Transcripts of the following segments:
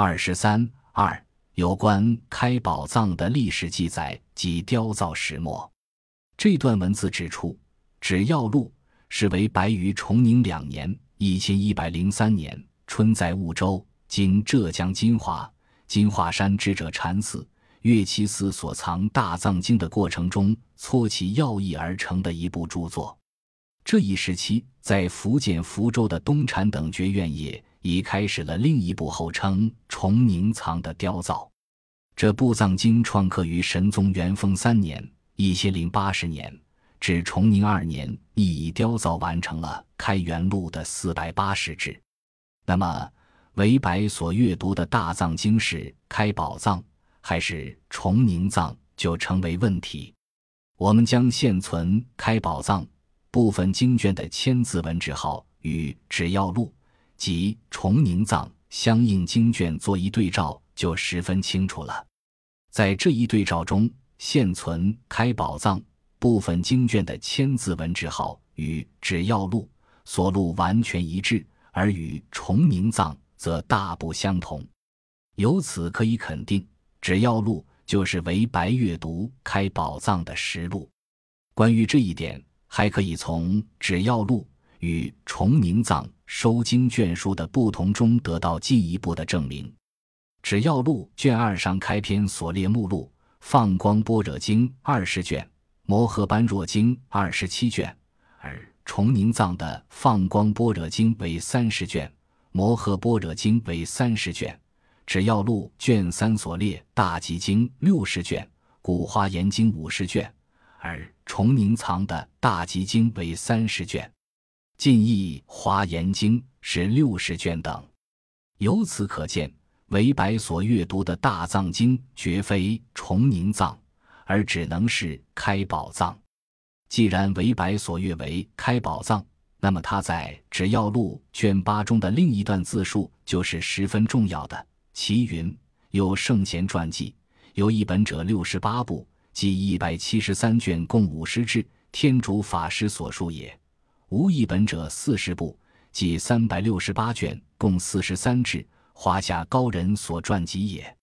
二十三二有关开宝藏的历史记载及雕造始末。这段文字指出，指要录是为白于崇宁两年（一千一百零三年）春在婺州（今浙江金华）金华山智者禅寺、岳栖寺所藏大藏经的过程中搓其要义而成的一部著作。这一时期，在福建福州的东禅等觉院也已开始了另一部后称崇宁藏的雕造。这部藏经创刻于神宗元丰三年（一千零八十年）至崇宁二年，亦已雕造完成了《开元录》的四百八十志。那么，韦白所阅读的大藏经是开宝藏还是崇宁藏，就成为问题。我们将现存开宝藏。部分经卷的千字文字号与《只要录》及《崇宁藏》相应经卷做一对照，就十分清楚了。在这一对照中，现存开宝藏部分经卷的千字文字号与《只要录》所录完全一致，而与《崇宁藏》则大不相同。由此可以肯定，《只要录》就是为白阅读开宝藏的实录。关于这一点。还可以从《只要录》与《崇宁藏》收经卷数的不同中得到进一步的证明。《只要录》卷二上开篇所列目录：《放光般若经》二十卷，《摩诃般若经》二十七卷，而《崇宁藏》的《放光般若经》为三十卷，《摩诃般若经》为三十卷，《只要录》卷三所列《大集经》六十卷，《古华严经》五十卷。而崇宁藏的大集经为三十卷，晋译华严经是六十卷等。由此可见，韦白所阅读的大藏经绝非崇宁藏，而只能是开宝藏。既然韦白所阅为开宝藏，那么他在《只要录》卷八中的另一段自述就是十分重要的。其云：有圣贤传记，有一本者六十八部。即一百七十三卷，共五十志，天竺法师所述也；无一本者四十部，即三百六十八卷，共四十三志，华夏高人所传集也。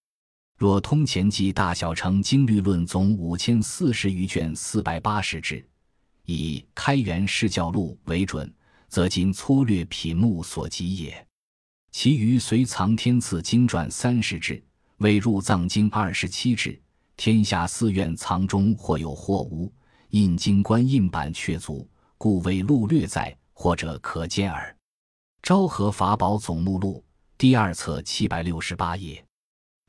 若通前记大小乘经律论总五千四十余卷，四百八十志，以开元释教录为准，则今粗略品目所及也。其余随藏天赐经传三十志，未入藏经二十七志。天下寺院藏中或有或无，印经官印版却足，故未录略在，或者可见耳。《昭和法宝总目录》第二册七百六十八页，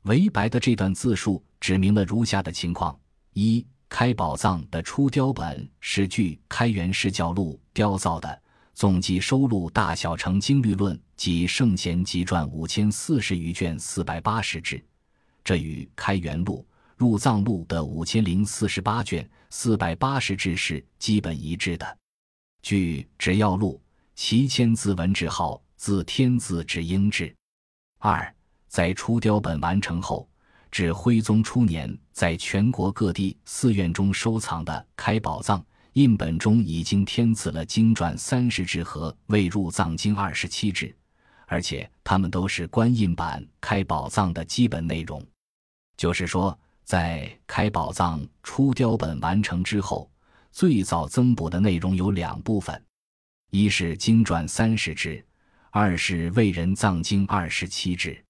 韦白的这段自述指明了如下的情况：一、开宝藏的初雕本是据《开元释教录》雕造的，总计收录大小乘经律论及圣贤集传五千四十余卷，四百八十志，这与《开元录》。入藏录的五千零四十八卷四百八十志是基本一致的。据只要录，其签字文字号自天字至英制。二，在初雕本完成后，至徽宗初年，在全国各地寺院中收藏的开宝藏印本中，已经添字了经传三十志和未入藏经二十七志，而且它们都是官印版开宝藏的基本内容。就是说。在开宝藏初雕本完成之后，最早增补的内容有两部分：一是经传三十志，二是为人藏经二十七志。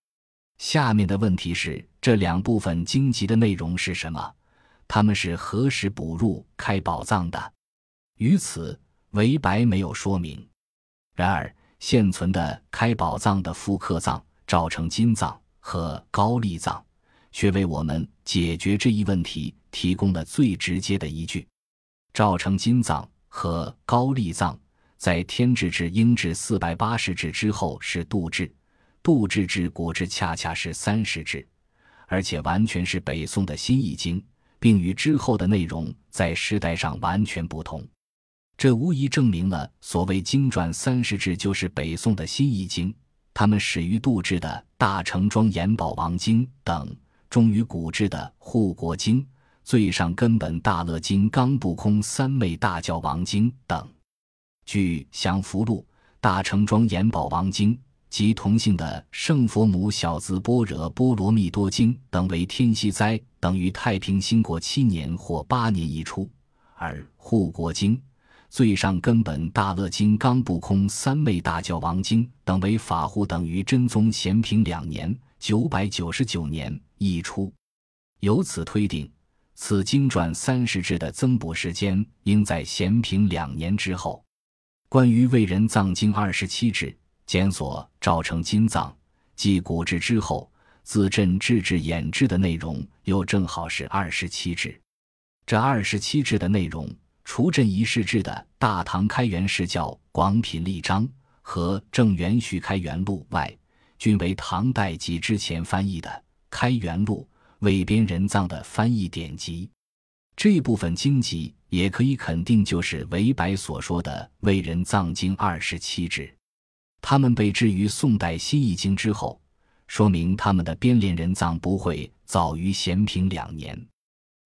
下面的问题是，这两部分经籍的内容是什么？他们是何时补入开宝藏的？于此，韦白没有说明。然而，现存的开宝藏的复刻藏、赵成金藏和高丽藏。却为我们解决这一问题提供了最直接的依据。赵成金藏和高丽藏在天智至英制四百八十制之后是度制，度制至古制恰恰是三十制，而且完全是北宋的新易经，并与之后的内容在时代上完全不同。这无疑证明了所谓经传三十制就是北宋的新易经。他们始于度制的大成庄严宝王经等。终于古制的护国经、最上根本大乐经、刚不空三昧大教王经等，据降福录、大乘庄严宝王经、及同姓的圣佛母小字般若波罗蜜多经等为天锡灾，等于太平兴国七年或八年一出；而护国经、最上根本大乐经、纲不空三昧大教王经等为法护，等于真宗咸平两年（九百九十九年）一出。由此推定，此经传三十志的增补时间应在咸平两年之后。关于为人藏经二十七志。检索赵成金藏，继古志之后，自朕制制演制的内容又正好是二十七志。这二十七志的内容，除朕一世制的《大唐开元释教广品例章》和《正元续开元录》外，均为唐代及之前翻译的《开元录》未编人藏的翻译典籍。这部分经籍也可以肯定，就是韦白所说的为人藏经二十七志。他们被置于宋代新译经之后，说明他们的编连人藏不会早于咸平两年。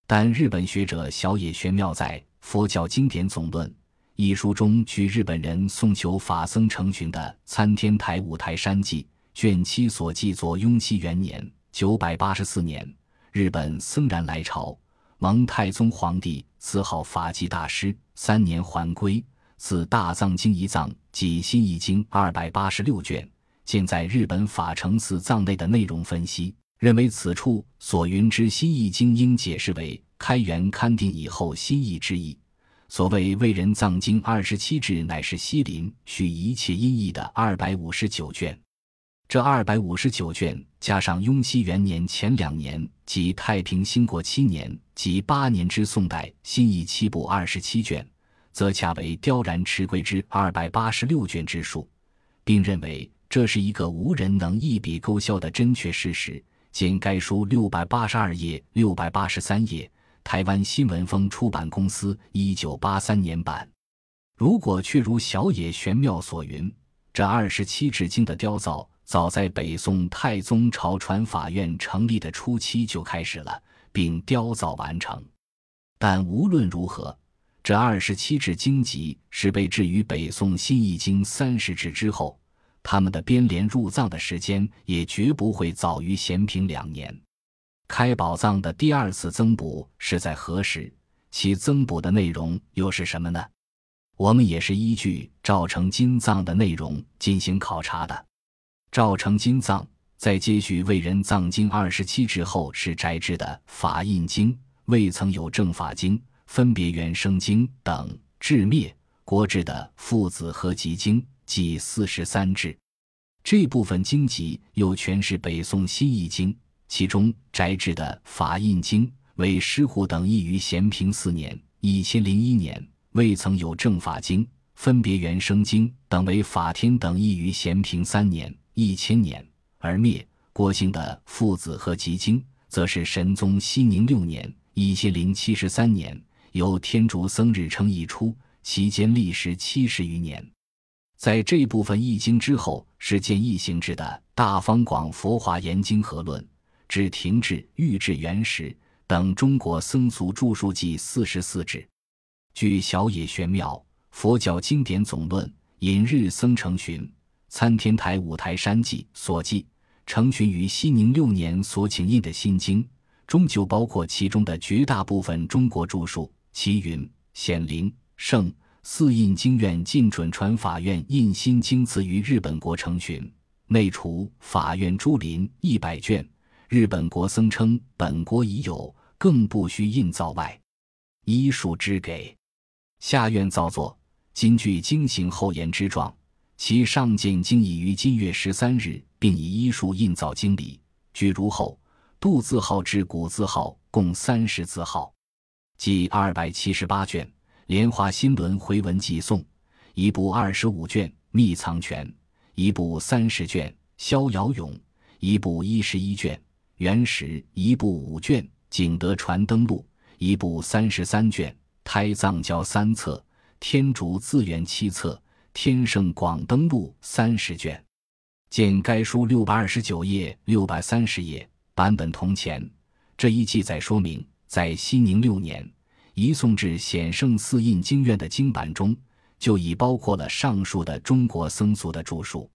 但日本学者小野玄妙在《佛教经典总论》一书中，据日本人宋求法僧成群的《参天台五台山记》卷七所记，作雍熙元年（九百八十四年），日本僧然来朝，蒙太宗皇帝赐号法纪大师，三年还归。自大藏经一藏及新译经二百八十六卷，见在日本法成寺藏内的内容分析，认为此处所云之新译经应解释为开元勘定以后新译之意。所谓为人藏经二十七志，乃是西林续一切音译的二百五十九卷。这二百五十九卷加上雍熙元年前两年及太平兴国七年及八年之宋代新译七部二十七卷。则恰为雕然持归之二百八十六卷之数，并认为这是一个无人能一笔勾销的真确事实。见该书六百八十二页、六百八十三页，台湾新闻风出版公司一九八三年版。如果确如小野玄妙所云，这二十七纸经的雕造早在北宋太宗朝传法院成立的初期就开始了，并雕造完成。但无论如何。这二十七志经籍是被置于北宋新译经三十志之后，他们的编连入藏的时间也绝不会早于咸平两年。开宝藏的第二次增补是在何时？其增补的内容又是什么呢？我们也是依据赵成金藏的内容进行考察的。赵成金藏在接续魏人藏经二十七志后是翟制的法印经，未曾有正法经。分别原生经等至灭国志的父子合集经计四十三志，这部分经籍又全是北宋新译经，其中翟制的法印经为师护等译于咸平四年（一千零一年），未曾有正法经分别原生经等为法天等译于咸平三年（一千年），而灭郭姓的父子和集经则是神宗熙宁六年（一千零七十三年）。由天竺僧日称译出，期间历时七十余年。在这部分译经之后，是见易行之的《大方广佛华严经合论》，至停滞御制原始等中国僧俗著述记四十四志。据小野玄妙《佛教经典总论》引日僧成群《参天台五台山记》所记，成群于熙宁六年所请印的新经，终究包括其中的绝大部分中国著述。其云显灵圣四印经院进准传法院印新经词于日本国成群，内除法院诸林一百卷，日本国僧称本国已有，更不需印造外，医术之给。下院造作，今据经行后言之状，其上见经已于今月十三日，并以医术印造经礼，据如后杜字号至古字号共三十字号。即二百七十八卷《莲花新轮回文寄送》，一部二十五卷《秘藏全》，一部三十卷《逍遥咏》，一部一十一卷《原始》，一部五卷《景德传灯录》，一部三十三卷《胎藏教三册》，天竺自圆七册，《天圣广灯录》三十卷。见该书六百二十九页、六百三十页，版本同前。这一记载说明。在熙宁六年，移送至显圣寺印经院的经版中，就已包括了上述的中国僧俗的著述。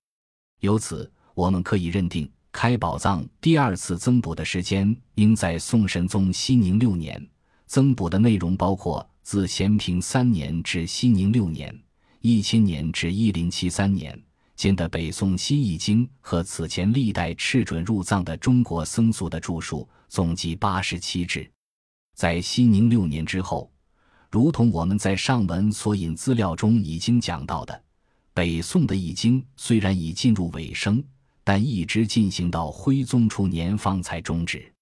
由此，我们可以认定开宝藏第二次增补的时间应在宋神宗熙宁六年。增补的内容包括自咸平三年至熙宁六年（一千年至一零七三年）间的北宋新译经和此前历代敕准入藏的中国僧俗的著述，总计八十七帙。在熙宁六年之后，如同我们在上文所引资料中已经讲到的，北宋的译经虽然已进入尾声，但一直进行到徽宗初年方才终止。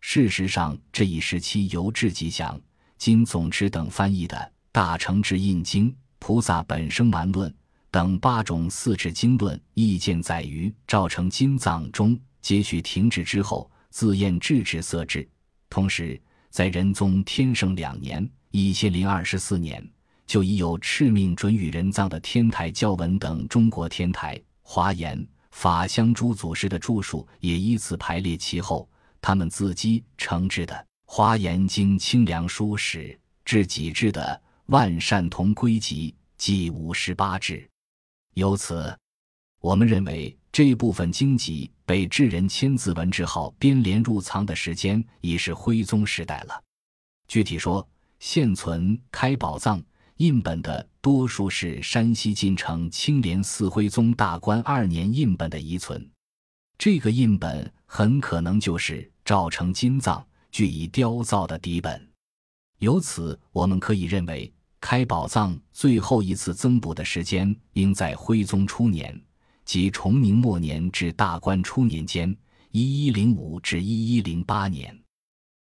事实上，这一时期由智吉祥、金总持等翻译的《大乘智印经》《菩萨本生蛮论》等八种四智经论意见载于赵成金藏中，接续停止之后，自验制止色制。同时，在仁宗天圣两年（一千零二十四年），就已有敕命准予人藏的天台教文等中国天台、华严、法相诸祖师的著述，也依次排列其后。他们自机成制的《华严经》清凉书史至己制的《万善同归集》计五十八志。由此，我们认为这部分经籍被智人千字文之号编连入藏的时间已是徽宗时代了。具体说，现存开宝藏印本的多数是山西晋城青莲寺徽宗大观二年印本的遗存。这个印本很可能就是赵成金藏据以雕造的底本，由此我们可以认为，开宝藏最后一次增补的时间应在徽宗初年，即崇宁末年至大观初年间（一一零五至一一零八年）。